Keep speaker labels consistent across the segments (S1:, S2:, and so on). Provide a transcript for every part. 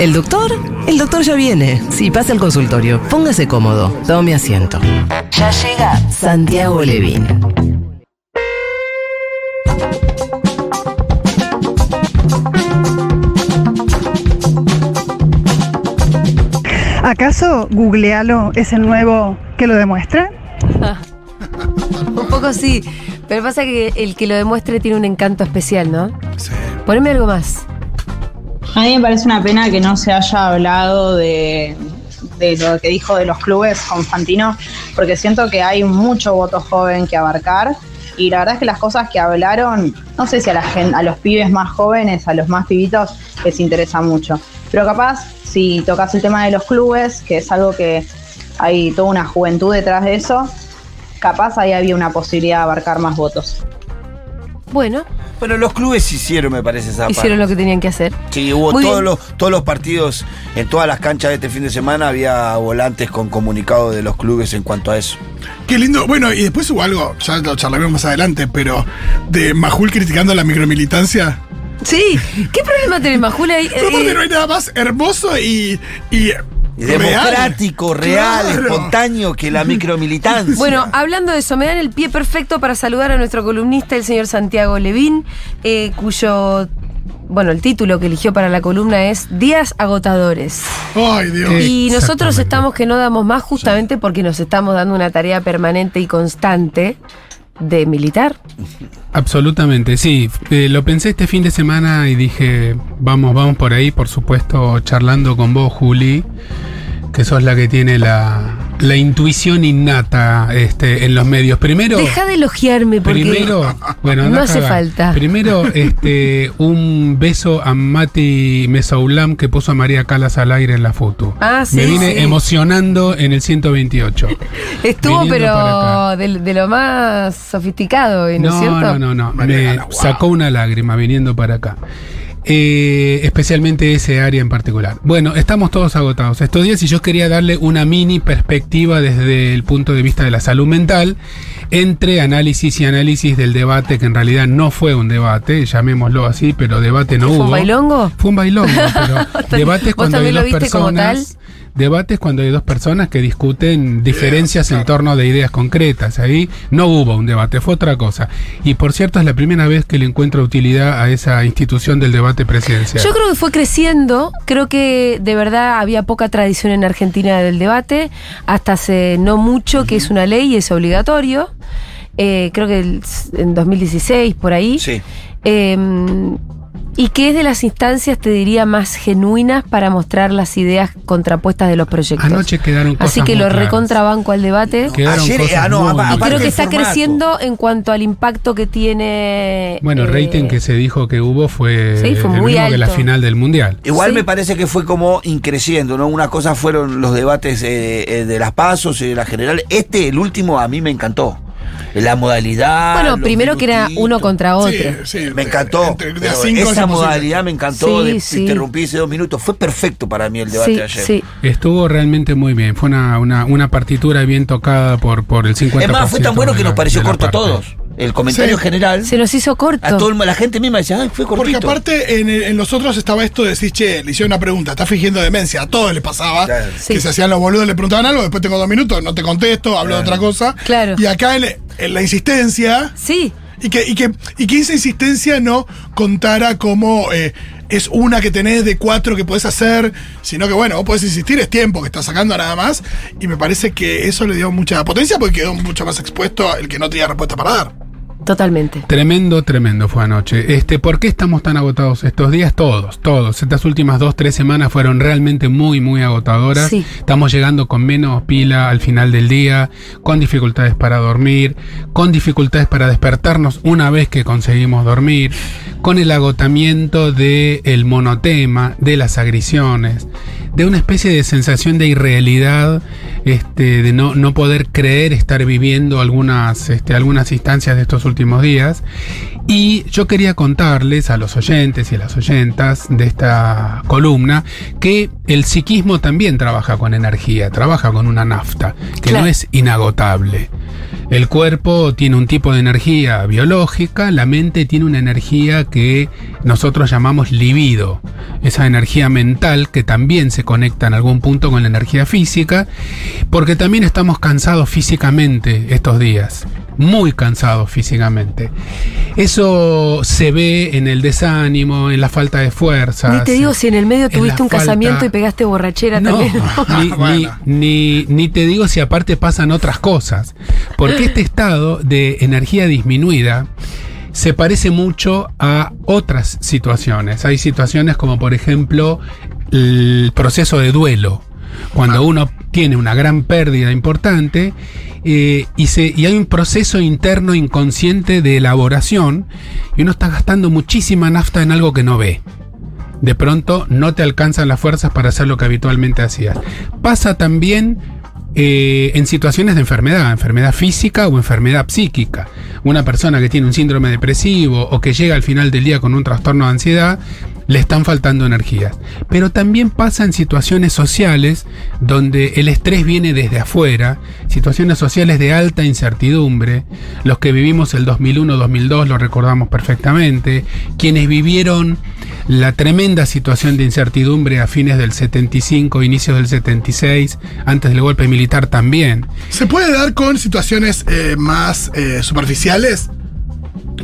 S1: ¿El doctor? El doctor ya viene. Sí, pasa al consultorio. Póngase cómodo. Tome asiento. Ya llega Santiago Levín.
S2: ¿Acaso googlealo es el nuevo que lo demuestra?
S3: Un poco sí, pero pasa que el que lo demuestre tiene un encanto especial, ¿no?
S4: Sí.
S3: Poneme algo más.
S5: A mí me parece una pena que no se haya hablado de, lo que dijo de los clubes con Fantino, porque siento que hay mucho voto joven que abarcar. Y la verdad es que las cosas que hablaron, no sé si a, la a los pibes más jóvenes, a los más pibitos, les interesa mucho. Pero capaz, si tocas el tema de los clubes, que es algo que hay toda una juventud detrás de eso, capaz ahí había una posibilidad de abarcar más votos.
S3: Bueno,
S4: Bueno, los clubes hicieron, me parece, esa
S3: hicieron
S4: parte.
S3: lo que tenían que hacer.
S4: Sí, hubo
S3: Muy
S4: todos
S3: bien.
S4: los, todos los partidos, en todas las canchas de este fin de semana había volantes con comunicado de los clubes en cuanto a eso.
S6: Qué lindo. Bueno, y después hubo algo, ya lo charlaremos más adelante, pero de Majul criticando la micromilitancia.
S3: Sí, ¿qué problema tenés, Majula? ahí?
S6: Pero
S3: Eh,
S6: no hay nada más hermoso Y
S4: democrático, real,
S6: Claro.
S4: espontáneo que la micromilitancia.
S3: Bueno, hablando de eso, me dan el pie perfecto para saludar a nuestro columnista, el señor Santiago Levín, eh, cuyo, bueno, el título que eligió para la columna es Días agotadores.
S6: Ay, Dios.
S3: Y nosotros estamos que no damos más justamente porque nos estamos dando una tarea permanente y constante de militar.
S7: Absolutamente, sí. Eh, lo pensé este fin de semana y dije, vamos, vamos por ahí, por supuesto, charlando con vos, Juli, que sos la que tiene la, la intuición innata este, en los medios. Primero,
S3: Deja de elogiarme porque
S7: primero, bueno,
S3: no hace falta.
S7: Primero, este, un beso a Mati Mesoulam que puso a María Calas al aire en la foto.
S3: Ah, sí,
S7: Me vine
S3: sí.
S7: emocionando en el 128.
S3: estuvo pero de, de lo más sofisticado, ¿no, es
S7: No,
S3: cierto?
S7: no, no, Me
S6: Gala, wow.
S7: sacó una lágrima viniendo para acá. Eh, especialmente ese área en particular. Bueno, estamos todos agotados estos días y yo quería darle una mini perspectiva desde el punto de vista de la salud mental entre análisis y análisis del debate, que en realidad no fue un debate, llamémoslo así, pero debate no
S3: ¿Fue
S7: hubo.
S3: un bailongo?
S7: Fue un bailongo, pero debates
S3: ¿Vos
S7: cuando hay dos personas. Debates cuando hay dos personas que discuten diferencias en torno de ideas concretas. Ahí no hubo un debate, fue otra cosa. Y por cierto, es la primera vez que le encuentro utilidad a esa institución del debate presidencial.
S3: Yo creo que fue creciendo, creo que de verdad había poca tradición en Argentina del debate, hasta hace no mucho que es una ley y es obligatorio, Eh, creo que el- en 2016 por ahí,
S4: Sí.
S3: Eh, y que es de las instancias, te diría, más genuinas para mostrar las ideas contrapuestas de los proyectos.
S7: Anoche quedaron cosas
S3: Así que lo recontrabanco al debate.
S7: Quedaron
S4: Ayer,
S7: cosas
S4: ah, no,
S7: muy.
S3: Y creo que está
S4: formato.
S3: creciendo en cuanto al impacto que tiene.
S7: Bueno, el
S3: eh,
S7: rating que se dijo que hubo fue,
S3: Sí, fue
S7: el
S3: muy
S7: mismo que la
S3: alto.
S7: final del Mundial.
S4: Igual
S3: Sí.
S4: me parece que fue como increciendo, ¿no? Una cosa fueron los debates eh, eh, de las pasos y de la general. Este, el último, a mí me encantó. La modalidad.
S3: Bueno, primero que era uno contra otro.
S6: Sí, sí,
S4: Me encantó.
S6: entre- cinco
S4: esa modalidad me encantó.
S3: Sí,
S4: de
S3: sí.
S4: interrumpir ese dos minutos. Fue perfecto para mí el debate
S3: sí,
S4: de ayer.
S3: sí.
S7: Estuvo realmente muy bien. Fue una, una, una partitura bien tocada por, por el 50%.
S4: Es más, fue tan bueno que nos pareció corto a
S7: parte.
S4: todos. El comentario
S6: Sí.
S4: general.
S3: Se nos hizo corto.
S4: A todo el- la gente misma decía, ay, fue
S6: Porque
S4: cortito.
S6: aparte en, en los otros estaba esto de decir, che, le hicieron una pregunta, está fingiendo demencia, a todos les pasaba,
S4: Claro.
S3: Sí.
S6: que se hacían los boludos, le preguntaban algo, después tengo dos minutos, no te contesto, hablo de otra cosa.
S3: Claro.
S6: Y acá en, en la insistencia,
S3: Sí.
S6: y que, y, que, y que esa insistencia no contara como eh, es una que tenés de cuatro que podés hacer, sino que bueno, vos podés insistir, es tiempo que estás sacando nada más, y me parece que eso le dio mucha potencia porque quedó mucho más expuesto el que no tenía respuesta para dar.
S3: Totalmente.
S7: Tremendo, tremendo fue anoche. Este, ¿Por qué estamos tan agotados estos días? Todos, todos. Estas últimas dos, tres semanas fueron realmente muy, muy agotadoras.
S3: Sí.
S7: Estamos llegando con menos pila al final del día, con dificultades para dormir, con dificultades para despertarnos una vez que conseguimos dormir, con el agotamiento del el monotema, de las agresiones, de una especie de sensación de irrealidad, este, de no, no poder creer estar viviendo algunas, este, algunas instancias de estos últimos días. Y yo quería contarles a los oyentes y a las oyentas de esta columna que el psiquismo también trabaja con energía, trabaja con una nafta, que
S3: Claro.
S7: no es inagotable. El cuerpo tiene un tipo de energía biológica, la mente tiene una energía que nosotros llamamos libido, esa energía mental que también se conecta en algún punto con la energía física, porque también estamos cansados físicamente estos días muy cansados físicamente. Eso se ve en el desánimo, en la falta de fuerza.
S3: Ni te digo si en el medio tuviste un casamiento y pegaste borrachera
S7: No,
S3: también. ¿no?
S7: ni,
S6: Bueno.
S7: ni- ni- ni te digo si aparte pasan otras cosas. Porque este estado de energía disminuida se parece mucho a otras situaciones. Hay situaciones como por ejemplo el proceso de duelo. Cuando uno tiene una gran pérdida importante eh, y, hay un proceso interno inconsciente de elaboración y uno está gastando muchísima nafta en algo que no ve de pronto no te alcanzan las fuerzas para hacer lo que habitualmente hacías. Pasa también eh, en situaciones de enfermedad, enfermedad física o enfermedad psíquica. Una persona que tiene un síndrome depresivo o que llega al final del día con un trastorno de ansiedad, le están faltando energías. Pero también pasa en situaciones sociales donde el estrés viene desde afuera, situaciones sociales de alta incertidumbre. Los que vivimos el 2001-2002 lo recordamos perfectamente. Quienes vivieron la tremenda situación de incertidumbre a fines del 75, inicios del 76, antes del golpe militar también.
S6: ¿Se puede dar con situaciones eh, más eh, superficiales?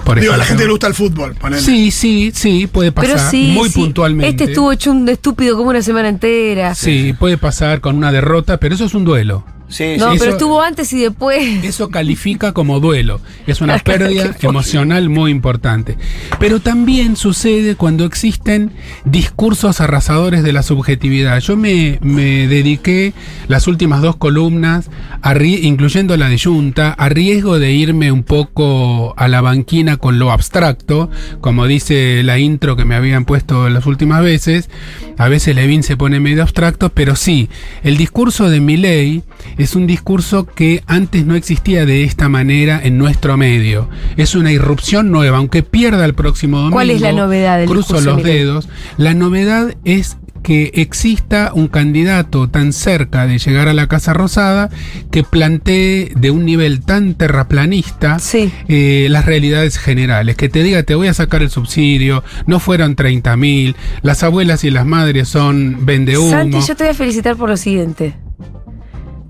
S7: Por
S6: Digo, a la gente le gusta el fútbol, ponele.
S7: Sí, sí, sí, puede pasar
S3: Pero sí,
S7: muy
S3: sí.
S7: puntualmente.
S3: Este estuvo hecho un estúpido como una semana entera.
S7: Sí, puede pasar con una derrota, pero eso es un duelo.
S4: Sí,
S3: No,
S4: sí.
S3: pero
S7: eso-
S3: estuvo antes y después.
S7: Eso califica como duelo. Es una pérdida emocional muy importante. Pero también sucede cuando existen discursos arrasadores de la subjetividad. Yo me, me dediqué las últimas dos columnas, a incluyendo la de Junta, a riesgo de irme un poco a la banquina con lo abstracto, como dice la intro que me habían puesto las últimas veces. A veces Levin se pone medio abstracto, pero sí, el discurso de Milley es un discurso que antes no existía de esta manera en nuestro medio. Es una irrupción nueva, aunque pierda el próximo domingo.
S3: ¿Cuál es la novedad del
S7: Cruzo
S3: discurso
S7: los dedos. La novedad es que exista un candidato tan cerca de llegar a la Casa Rosada que plantee de un nivel tan terraplanista
S3: Sí.
S7: eh, las realidades generales. Que te diga, te voy a sacar el subsidio, no fueron 30 mil, las abuelas y las madres son vendehumo.
S3: Santi, yo te voy a felicitar por lo siguiente.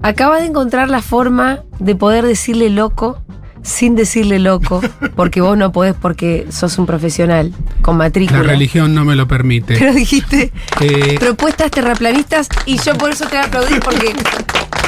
S3: Acabas de encontrar la forma de poder decirle loco sin decirle loco, porque vos no podés porque sos un profesional con matrícula.
S7: La religión no me lo permite.
S3: Pero dijiste
S7: Eh,
S3: propuestas terraplanistas y yo por eso te voy a aplaudir porque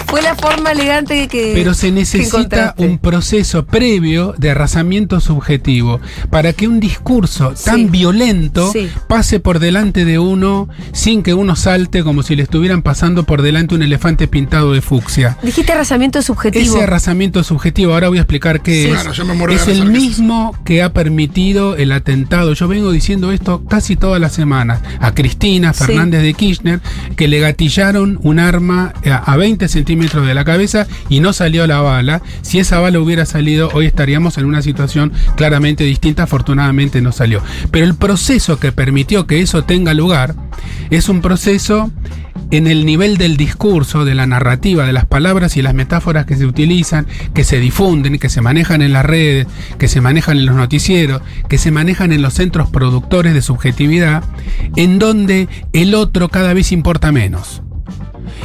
S3: fue la forma elegante que
S7: Pero se necesita un proceso previo de arrasamiento subjetivo para que un discurso tan
S3: Sí.
S7: violento
S3: Sí.
S7: pase por delante de uno sin que uno salte como si le estuvieran pasando por delante un elefante pintado de fucsia.
S3: Dijiste arrasamiento subjetivo.
S7: Ese arrasamiento subjetivo, ahora voy a explicar qué
S6: Sí.
S7: es.
S6: Claro, yo me muero de
S7: es el
S6: eso.
S7: mismo que ha permitido el atentado. Yo vengo diciendo esto casi todas las semanas. A Cristina
S3: Sí.
S7: Fernández de Kirchner, que le gatillaron un arma a a 20 centímetros de la cabeza y no salió la bala. Si esa bala hubiera salido, hoy estaríamos en una situación claramente distinta. Afortunadamente no salió. Pero el proceso que permitió que eso tenga lugar es un proceso en el nivel del discurso, de la narrativa, de las palabras y las metáforas que se utilizan, que se difunden, que se manejan en las redes, que se manejan en los noticieros, que se manejan en los centros productores de subjetividad, en donde el otro cada vez importa menos.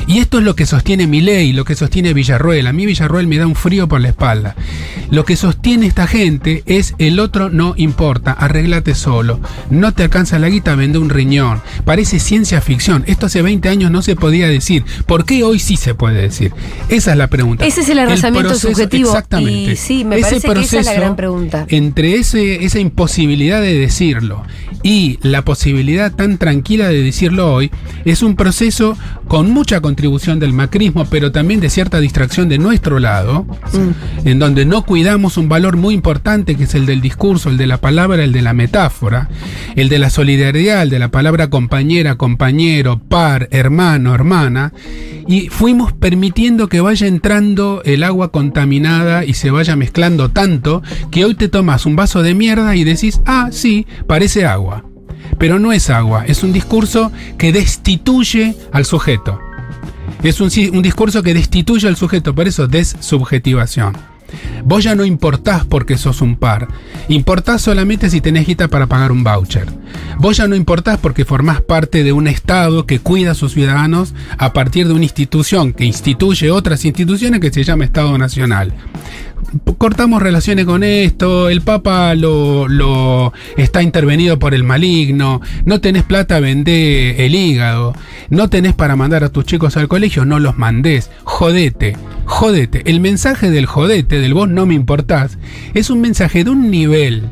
S7: Y esto es lo que sostiene Milei, lo que sostiene Villarruel. A mí Villarruel me da un frío por la espalda. Lo que sostiene esta gente es el otro no importa, arreglate solo. No te alcanza la guita, vende un riñón. Parece ciencia ficción. Esto hace 20 años no se podía decir. ¿Por qué hoy sí se puede decir? Esa es la pregunta.
S3: Ese es el arrasamiento
S7: proceso-
S3: subjetivo.
S7: Exactamente.
S3: Y sí, me
S7: Ese
S3: parece que esa es la
S7: proceso
S3: gran pregunta.
S7: entre ese, esa imposibilidad de decirlo y la posibilidad tan tranquila de decirlo hoy, es un proceso con mucha contribución del macrismo, pero también de cierta distracción de nuestro lado,
S3: Mm.
S7: en donde no cuidamos un valor muy importante que es el del discurso, el de la palabra, el de la metáfora, el de la solidaridad, el de la palabra compañera, compañero, par, hermano, hermana, y fuimos permitiendo que vaya entrando el agua contaminada y se vaya mezclando tanto que hoy te tomas un vaso de mierda y decís, ah, sí, parece agua. Pero no es agua, es un discurso que destituye al sujeto. Es un, un discurso que destituye al sujeto, por eso dessubjetivación. Vos ya no importás porque sos un par. Importás solamente si tenés guita para pagar un voucher. Vos ya no importás porque formás parte de un Estado que cuida a sus ciudadanos a partir de una institución que instituye otras instituciones que se llama Estado Nacional cortamos relaciones con esto, el Papa lo, está intervenido por el maligno, no tenés plata, vendé el hígado, no tenés para mandar a tus chicos al colegio, no los mandés, jodete, jodete. El mensaje del jodete, del vos no me importás, es un mensaje de un nivel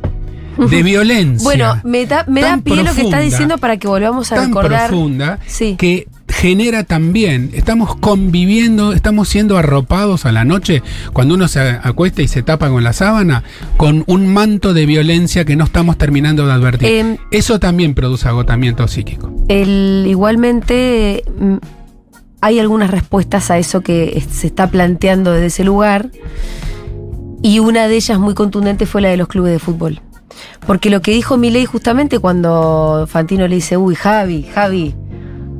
S7: de violencia.
S3: Bueno, me da, me da pie lo que está diciendo para que volvamos a
S7: tan
S3: recordar.
S7: profunda
S3: Sí.
S7: que genera también, estamos conviviendo, estamos siendo arropados a la noche cuando uno se acuesta y se tapa con la sábana, con un manto de violencia que no estamos terminando de advertir.
S3: Em,
S7: Eso también produce agotamiento psíquico.
S3: El, igualmente mm, hay algunas respuestas a eso que es- se está planteando desde ese lugar y una de ellas muy contundente fue la de los clubes de fútbol. Porque lo que dijo Milei justamente cuando Fantino le dice, uy, Javi, Javi,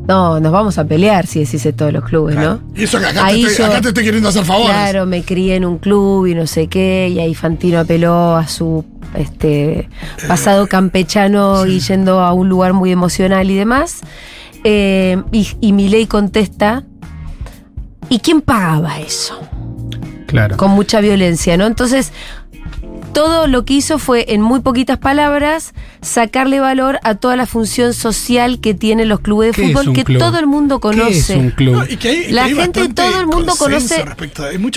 S3: no, nos vamos a pelear si decís esto de los clubes, ¿no?
S6: Y eso que acá, te
S3: Ahí
S6: estoy,
S3: yo-
S6: acá te estoy queriendo hacer favores.
S3: Claro, me crié en un club y no sé qué, y ahí Fantino apeló a su este pasado campechano y yendo a un lugar muy emocional y demás. Eh, y, y Milei contesta, ¿y quién pagaba eso?
S7: Claro.
S3: Con mucha violencia, ¿no? Entonces, todo lo que hizo fue, en muy poquitas palabras, sacarle valor a toda la función social que tienen los clubes de
S7: ¿Qué es
S3: fútbol, que
S7: club?
S3: todo el mundo
S7: ¿Qué es
S3: conoce.
S7: un club?
S6: No, y que hay-
S3: La
S6: que hay
S3: gente, todo el mundo conoce
S6: a-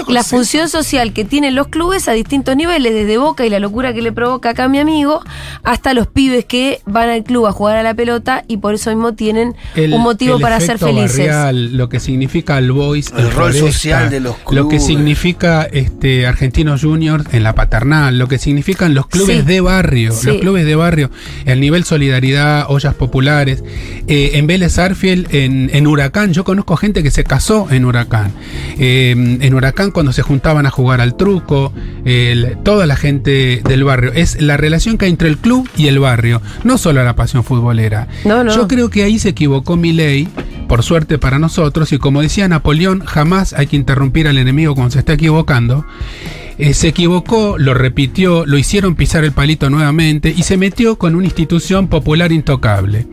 S3: la función social que tienen los clubes a distintos niveles, desde Boca y la locura que le provoca acá a mi amigo, hasta los pibes que van al club a jugar a la pelota y por eso mismo tienen
S7: El-
S3: un motivo
S7: el
S3: para ser felices.
S7: barrial, lo que significa el Boys,
S4: El rol social de los
S7: Lo que
S4: clubes.
S7: significa este Argentinos Juniors en la paternal, lo que significan los clubes
S3: Sí.
S7: de barrio,
S3: Sí.
S7: los clubes de barrio, el nivel solidaridad, ollas populares. Eh, en Vélez Arfiel, en, en Huracán, yo conozco gente que se casó en Huracán. Eh, en Huracán cuando se juntaban a jugar al truco, el- toda la gente del barrio. Es la relación que hay entre el club y el barrio, no solo la pasión futbolera.
S3: No, no.
S7: Yo creo que ahí se equivocó Milei, por suerte para nosotros, y como decía Napoleón, jamás hay que interrumpir al enemigo cuando se está equivocando. Eh, se equivocó, lo repitió, lo hicieron pisar el palito nuevamente y se metió con una institución popular intocable.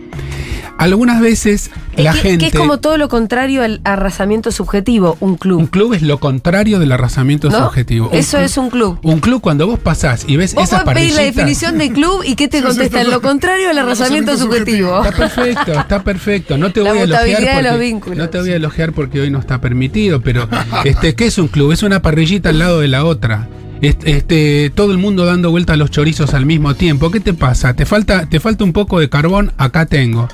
S7: Algunas veces
S3: Es
S7: la
S3: que,
S7: gente...
S3: que es como todo lo contrario al arrasamiento subjetivo, un club.
S7: Un club es lo contrario del arrasamiento
S3: ¿no?
S7: subjetivo.
S3: Eso
S7: club-
S3: es un club.
S7: Un club cuando vos pasás y ves
S3: Vos
S7: esas
S3: podés pedir la
S7: parrillitas-
S3: definición de club y ¿qué te contestan? Lo contrario al arrasamiento subjetivo.
S7: Está perfecto, está perfecto. No te
S3: La
S7: voy a elogiar
S3: mutabilidad de los
S7: porque,
S3: vínculos.
S7: no te voy a elogiar porque hoy no está permitido, pero este ¿qué es un club? Es una parrillita al lado de la otra. Este, este, todo el mundo dando vuelta a los chorizos al mismo tiempo. ¿Qué te pasa? ¿Te falta, te falta un poco de carbón? Acá tengo.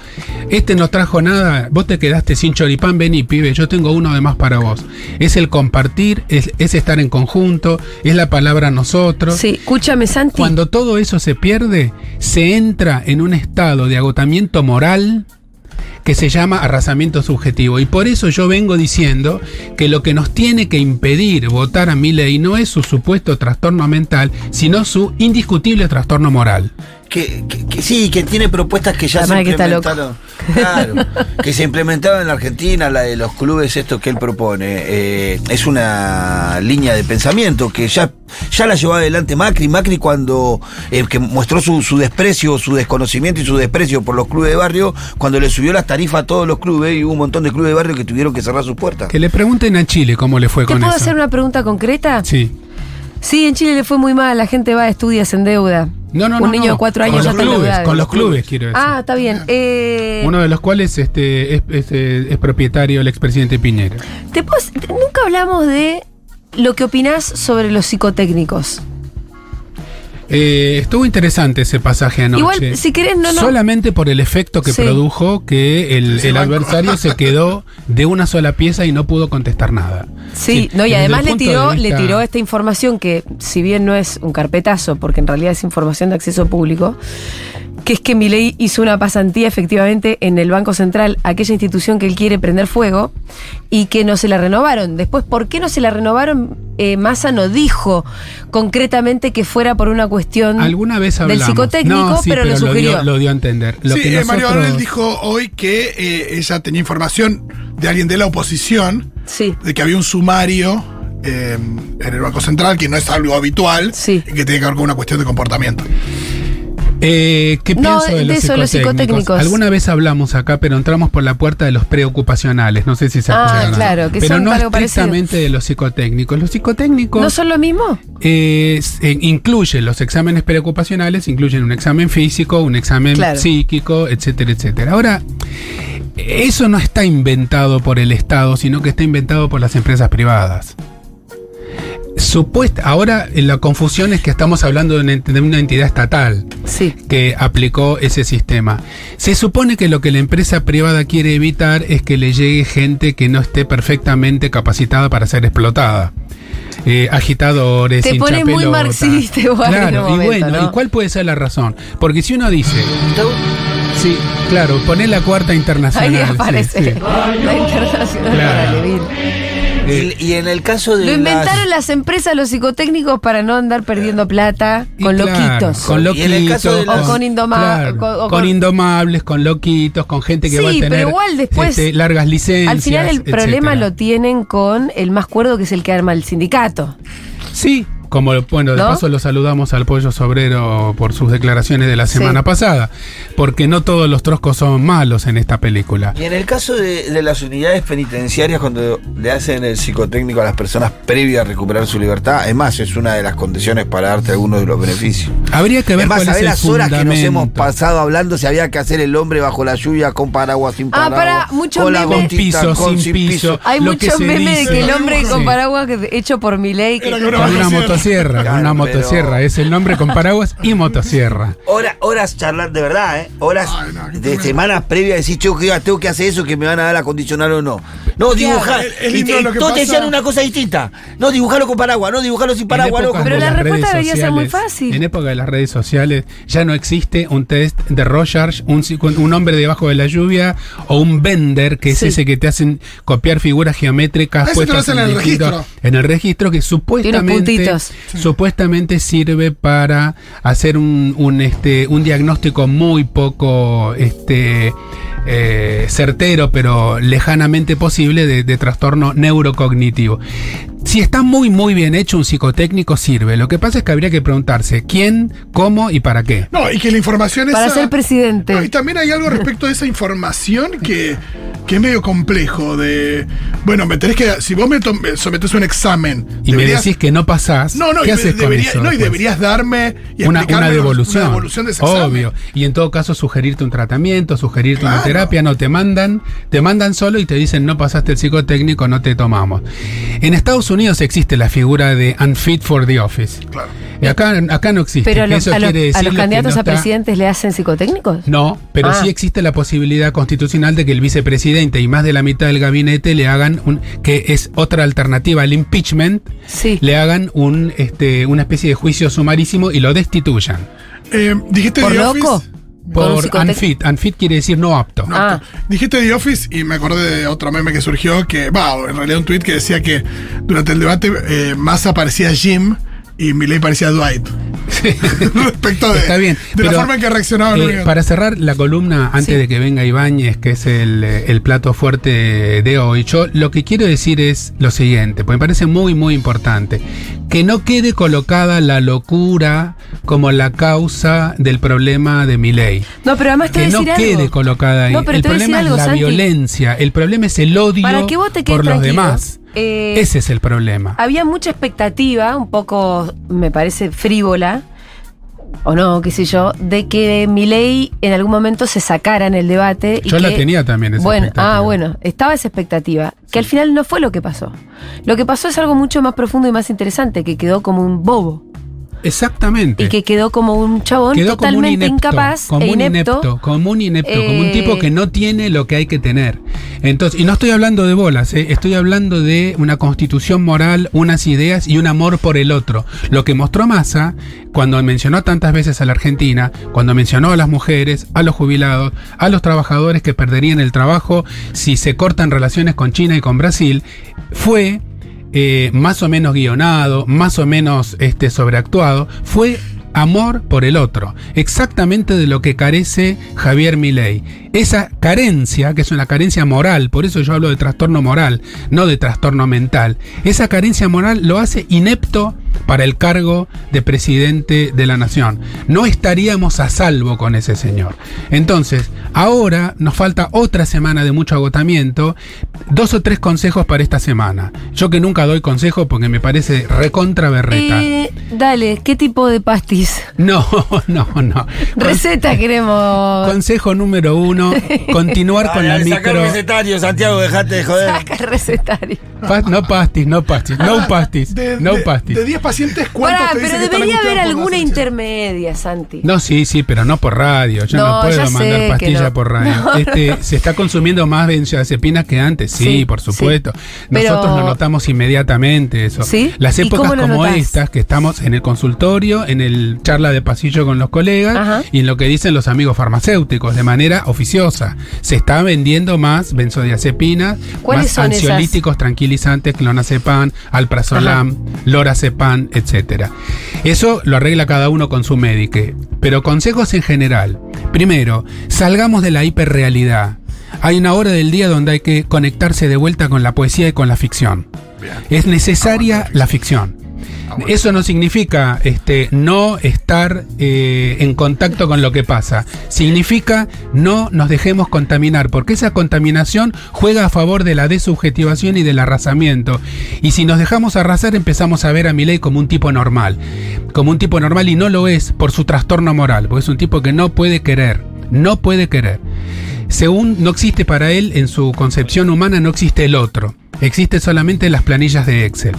S7: Este no trajo nada, vos te quedaste sin choripán, vení, pibe, yo tengo uno de más para vos. Es el compartir, es, es estar en conjunto, es la palabra nosotros.
S3: Sí, escúchame, Santi.
S7: Cuando todo eso se pierde, se entra en un estado de agotamiento moral que se llama arrasamiento subjetivo. Y por eso yo vengo diciendo que lo que nos tiene que impedir votar a mi ley no es su supuesto trastorno mental, sino su indiscutible trastorno moral.
S4: Que, que- que sí, que tiene propuestas que ya
S3: Además
S4: se
S3: que está loco.
S4: implementaron. Claro, que se implementaron en la Argentina, la de los clubes, esto que él propone. eh, es una línea de pensamiento que ya, ya la llevó adelante Macri. Macri cuando eh, que mostró su, su desprecio, su desconocimiento y su desprecio por los clubes de barrio, cuando le subió las tarifas a todos los clubes y hubo un montón de clubes de barrio que tuvieron que cerrar sus puertas.
S7: Que le pregunten a Chile cómo le fue
S3: ¿Te
S7: con
S3: puedo
S7: eso.
S3: hacer una pregunta concreta?
S7: Sí.
S3: Sí, en Chile le fue muy mal, la gente va, estudia, se endeuda.
S7: No, no,
S3: Un
S7: no,
S3: niño
S7: no.
S3: de cuatro
S7: Con
S3: años ya
S7: los clubes. Con los clubes, quiero decir.
S3: Ah, está bien. Eh,
S7: Uno de los cuales este, es, es, eh, es propietario el expresidente Piñera.
S3: ¿te puedo- te- nunca hablamos de lo que opinás sobre los psicotécnicos.
S7: Eh, estuvo interesante ese pasaje anoche.
S3: Igual, si querés, no, no.
S7: Solamente por el efecto que
S3: Sí.
S7: produjo que el, el adversario se quedó de una sola pieza y no pudo contestar nada.
S3: Sí, no, y además le tiró, le tiró esta información que, si bien no es un carpetazo, porque en realidad es información de acceso público, que es que Milei hizo una pasantía efectivamente en el Banco Central, aquella institución que él quiere prender fuego, y que no se la renovaron. Después, ¿por qué no se la renovaron? Eh, Massa no dijo concretamente que fuera por una cuestión
S7: Alguna vez
S3: del psicotécnico,
S7: No, sí,
S3: pero, lo sugirió.
S7: dio, lo dio a entender. Lo
S6: sí,
S7: que
S6: eh, Mario Abel dijo hoy que eh, ella tenía información de alguien de la oposición
S3: Sí.
S6: de que había un sumario eh, en el Banco Central, que no es algo habitual
S3: Sí.
S6: y que tiene que ver con una cuestión de comportamiento.
S7: Eh, ¿Qué
S3: No,
S7: pienso de,
S3: de
S7: los,
S3: eso, los
S7: psicotécnicos? Alguna vez hablamos acá, pero entramos por la puerta de los preocupacionales. No sé si se
S3: Ah,
S7: acuerdan.
S3: claro, que
S7: pero
S3: son
S7: no
S3: algo parecido.
S7: estrictamente de los psicotécnicos. Los psicotécnicos
S3: ¿No son lo mismo?
S7: eh, eh, incluyen los exámenes preocupacionales, incluyen un examen físico, un examen
S3: Claro.
S7: psíquico, etcétera, etcétera. Ahora, eso no está inventado por el Estado, sino que está inventado por las empresas privadas. Supuesta, ahora eh, la confusión es que estamos hablando de una, entidad estatal
S3: Sí.
S7: que aplicó ese sistema. Se supone que lo que la empresa privada quiere evitar es que le llegue gente que no esté perfectamente capacitada para ser explotada. Eh, agitadores,
S3: Te pone muy marxista igual
S7: Claro, y bueno,
S3: ¿no?
S7: ¿y cuál puede ser la razón? Porque si uno dice, sí, claro, poné la cuarta internacional.
S3: Ahí
S7: sí,
S3: aparece
S7: sí.
S3: la internacional
S7: Claro.
S3: para.
S7: Eh,
S4: Y, y en el caso de
S3: Lo inventaron las empresas, los psicotécnicos, para no andar perdiendo plata
S7: Y
S3: con
S7: claro,
S3: loquitos.
S7: Con
S4: Y
S7: loquitos.
S4: en el caso de las-
S3: O con indoma-
S7: claro,
S3: con- o
S7: con
S3: con-
S7: indomables, con loquitos, con gente que
S3: Sí,
S7: va a
S3: pero
S7: tener
S3: igual después,
S7: este, largas licencias.
S3: Al final el problema lo tienen con el más cuerdo, que es el que arma el sindicato.
S7: Sí, como bueno, de
S3: ¿No?
S7: paso lo saludamos al Pollo Sobrero por sus declaraciones de la
S3: Sí.
S7: semana pasada, porque no todos los troscos son malos en esta película.
S4: Y en el caso de, de las unidades penitenciarias, cuando le hacen el psicotécnico a las personas previa a recuperar su libertad, es más, es una de las condiciones para darte algunos de los beneficios.
S7: Habría que ver
S4: Es más,
S7: cuál es
S4: ¿sabés
S7: el
S4: las horas que nos hemos pasado hablando si había que hacer el hombre bajo la lluvia con paraguas, sin
S3: Ah,
S4: paraguas?
S3: para, muchos
S4: con la
S3: memes.
S7: Con
S4: gotita,
S7: piso,
S4: con
S7: sin piso.
S3: Hay muchos memes de que el hombre
S7: Sí.
S3: con paraguas que- hecho por mi ley.
S6: Que Una motosierra.
S7: una
S4: pero-
S7: motosierra. Es el nombre con paraguas y motosierra.
S4: Horas, horas charlando, de verdad, ¿eh? Horas
S6: Ay, no, qué
S4: de semanas previas, decir, yo que tengo que hacer eso, que me van a dar la condicional o no. No, dibujar.
S6: Es- es
S4: Y
S6: lindo
S4: te-
S6: lo que
S4: todos te decían una cosa distinta. No, dibujarlo con paraguas, no, dibujarlo sin paraguas, no.
S3: Pero la respuesta debería ser muy fácil.
S7: En época de las redes sociales ya no existe un test de Rorschach, un, un hombre debajo de la lluvia o un Bender, que es
S3: Sí.
S7: ese que te hacen copiar figuras geométricas
S6: ese te lo
S7: puestas
S6: hacen en el registro.
S7: en el registro que supuestamente supuestamente sirve para hacer un, un, este un diagnóstico muy poco este eh, certero pero lejanamente posible de, de trastorno neurocognitivo. Si está muy muy bien hecho un psicotécnico sirve. Lo que pasa es que habría que preguntarse quién, cómo y para qué.
S6: No, y que la información
S3: Para
S6: esa-
S3: ser presidente.
S6: No, y también hay algo respecto de esa información que, que es medio complejo. De bueno, me tenés que. Si vos me, a un examen.
S7: Y me decís que no pasás.
S6: No, no,
S7: ¿qué
S6: y
S7: haces con
S6: debería-
S7: eso
S6: no, y deberías darme y
S7: una, una devolución.
S6: una devolución de ese examen.
S7: Obvio. Y en todo caso sugerirte un tratamiento, sugerirte una terapia, no te mandan, te mandan solo y te dicen no pasaste el psicotécnico, no te tomamos. En Estados Unidos existe la figura de unfit for the office.
S6: Claro.
S7: Y acá, acá no existe.
S3: Pero a los,
S7: eso
S3: a los-
S7: quiere
S3: a
S7: decir
S3: los
S7: que
S3: candidatos
S7: no
S3: a
S7: está-
S3: presidentes le hacen psicotécnicos.
S7: No, pero
S3: Ah.
S7: sí existe la posibilidad constitucional de que el vicepresidente y más de la mitad del gabinete le hagan un, que es otra alternativa al impeachment,
S3: Sí.
S7: le hagan un, este, una especie de juicio sumarísimo y lo destituyan.
S6: Eh, dijiste
S3: ¿Por
S6: The
S3: loco?
S6: Office.
S3: ¿Con un
S7: Por unfit. Unfit quiere decir no apto.
S6: No,
S3: Ah.
S6: Dijiste The Office y me acordé de otro meme que surgió que, va, en realidad un tweet que decía que durante el debate eh, Massa parecía Jim y Milei parecía Dwight. Respecto de,
S7: Está bien.
S6: de la
S7: pero,
S6: forma en que reaccionaba
S7: eh, para cerrar la columna, antes
S3: Sí.
S7: de que venga Ibáñez, que es el, el plato fuerte de hoy, yo lo que quiero decir es lo siguiente, porque me parece muy, muy importante. Que no quede colocada la locura como la causa del problema de mi ley.
S3: No, pero además te
S7: Que
S3: voy a
S7: no
S3: decir
S7: quede colocada ahí.
S3: No, pero
S7: el
S3: te voy a decir
S7: problema
S3: algo,
S7: es la
S3: Santi.
S7: violencia, el problema es el odio
S3: Para que vos te quedes
S7: por los demás.
S3: Eh,
S7: Ese es el problema.
S3: había mucha expectativa, un poco, me parece, frívola, o no, qué sé yo, de que Milei en algún momento se sacara en el debate. y
S7: Yo la
S3: que-
S7: tenía también esa
S3: bueno,
S7: expectativa.
S3: Ah, bueno, estaba esa expectativa, que al final no fue lo que pasó. Lo que pasó es algo mucho más profundo y más interesante, que quedó como un bobo.
S7: Exactamente.
S3: Y que quedó como un chabón
S7: Quedó como un
S3: totalmente
S7: inepto,
S3: incapaz
S7: como
S3: e
S7: un
S3: inepto.
S7: inepto, como un inepto, como un
S3: Eh,
S7: tipo que no tiene lo que hay que tener. Entonces, y no estoy hablando de bolas, eh, estoy hablando de una constitución moral, unas ideas y un amor por el otro. Lo que mostró Massa cuando mencionó tantas veces a la Argentina, cuando mencionó a las mujeres, a los jubilados, a los trabajadores que perderían el trabajo si se cortan relaciones con China y con Brasil, fue eh, más o menos guionado, más o menos este, sobreactuado, fue amor por el otro, exactamente de lo que carece Javier Milei. Esa carencia, que es una carencia moral, por eso yo hablo de trastorno moral, no de trastorno mental, esa carencia moral lo hace inepto para el cargo de presidente de la nación. No estaríamos a salvo con ese señor. Entonces, ahora nos falta otra semana de mucho agotamiento, dos o tres consejos para esta semana. Yo que nunca doy consejo porque me parece recontra berreta.
S3: Eh, dale, ¿qué tipo de pastis?
S7: No, no, no.
S3: Receta queremos.
S7: Consejo número uno, continuar con la
S4: Dale, saca el
S7: micro.
S4: recetario, Santiago, dejate de joder.
S3: Saca el recetario.
S7: Pa- no pastis, no pastis, no pastis,
S6: De,
S7: no pastis.
S6: de 10 pacientes, ¿cuántos
S3: Pará,
S6: te dicen
S3: pero
S6: que están
S3: debería haber
S6: angustiados por
S3: alguna intermedia, Santi.
S7: No, sí, sí, pero no por radio. Yo no,
S3: No,
S7: puedo
S3: ya sé
S7: mandar
S3: que
S7: pastillas
S3: no.
S7: por radio.
S3: No,
S7: este, Se está consumiendo más benzodiazepinas que antes. Sí,
S3: Sí,
S7: por
S3: sí.
S7: supuesto.
S3: Pero-
S7: Nosotros lo notamos inmediatamente eso.
S3: ¿Sí?
S7: Las
S3: ¿Y
S7: épocas
S3: cómo lo
S7: como
S3: notás?
S7: estas, que estamos en el consultorio, en el charla de pasillo con los colegas
S3: Ajá.
S7: y en lo que dicen los amigos farmacéuticos de manera oficiosa. Se está vendiendo más benzodiazepinas,
S3: ¿Cuáles
S7: más
S3: son esas?
S7: ansiolíticos, tranquilizantes, clonazepam, alprazolam, lorazepam, etcétera. Eso lo arregla cada uno con su médico. Pero consejos en general. Primero, salgamos de la hiperrealidad. Hay una hora del día donde hay que conectarse de vuelta con la poesía y con la ficción. Es necesaria la ficción. Eso no significa este, no estar eh, en contacto con lo que pasa. Significa no nos dejemos contaminar, porque esa contaminación juega a favor de la desubjetivación y del arrasamiento. Y si nos dejamos arrasar, empezamos a ver a Milei como un tipo normal. Como un tipo normal y no lo es por su trastorno moral, porque es un tipo que no puede querer. No puede querer. Según no existe para él, en su concepción humana, no existe el otro. Existe solamente las planillas de Excel.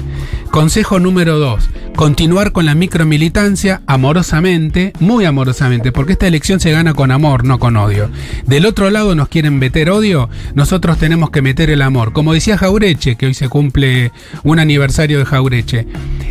S7: Consejo número 2. Continuar con la micromilitancia amorosamente, muy amorosamente, porque esta elección se gana con amor, no con odio. Del otro lado nos quieren meter odio, nosotros tenemos que meter el amor. Como decía Jaureche, que hoy se cumple un aniversario de Jaureche,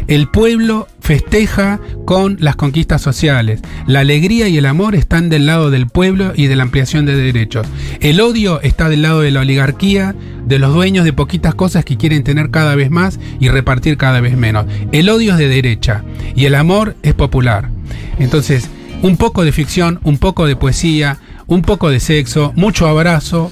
S7: el pueblo festeja con las conquistas sociales. La alegría y el amor están del lado del pueblo y de la ampliación de derechos. El odio está del lado de la oligarquía, de los dueños de poquitas cosas que quieren tener cada vez más y repartir cada vez menos. El odio es de derecha y el amor es popular. Entonces, un poco de ficción, un poco de poesía, un poco de sexo, mucho abrazo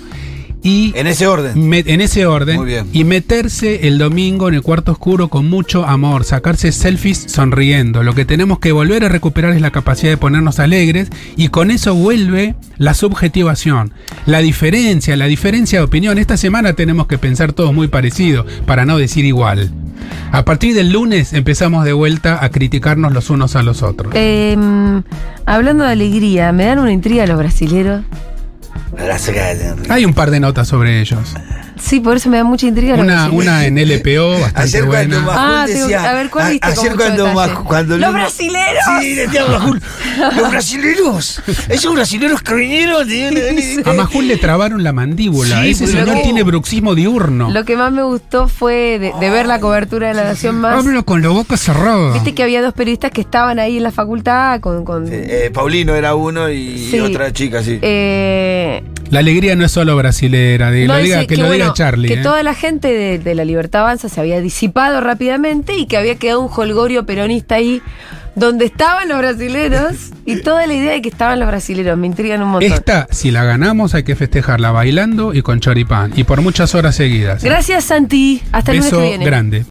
S7: y
S4: En ese orden.
S7: me- en ese orden
S4: Muy bien.
S7: y meterse el domingo en el cuarto oscuro con mucho amor, sacarse selfies sonriendo. Lo que tenemos que volver a recuperar es la capacidad de ponernos alegres y con eso vuelve la subjetivación, la diferencia, la diferencia de opinión. Esta semana tenemos que pensar todos muy parecido, para no decir igual. A partir del lunes empezamos de vuelta a criticarnos los unos a los otros.
S3: Em, hablando de alegría, ¿me dan una intriga los brasileros?
S7: Hay un par de notas sobre ellos.
S3: Sí, por eso me da mucha intriga
S7: Una, una en LPO bastante
S4: Ayer cuando
S7: buena.
S4: Majul
S3: Ah, tengo
S4: decía.
S3: a ver, ¿cuál viste
S4: Ayer cuando, cuando
S3: ¡Los brasileros!
S4: Sí, decía Majul. Los brasileros. Esos brasileros que vinieron.
S7: A Majul le trabaron la mandíbula.
S4: Sí,
S7: Ese señor tiene bruxismo diurno.
S3: Lo que más me gustó fue de, de ver la cobertura de la Nación Más.
S7: Hablo con la boca cerrada.
S3: Viste que había dos periodistas que estaban ahí en la facultad con... con
S4: Eh, Paulino era uno y
S3: Sí.
S4: otra chica, sí.
S3: eh,
S7: La alegría no es solo brasilera. de-
S3: no,
S7: lo diga,
S3: dice
S7: que, lo
S3: bueno,
S7: Charlie.
S3: Que
S7: ¿eh?
S3: toda la gente de, de la Libertad Avanza se había disipado rápidamente y que había quedado un holgorio peronista ahí donde estaban los brasileros y toda la idea de que estaban los brasileros. Me intrigan un montón.
S7: Esta, si la ganamos, hay que festejarla bailando y con choripán. Y por muchas horas seguidas.
S3: Gracias, Santi. Hasta el lunes que viene.
S7: grande.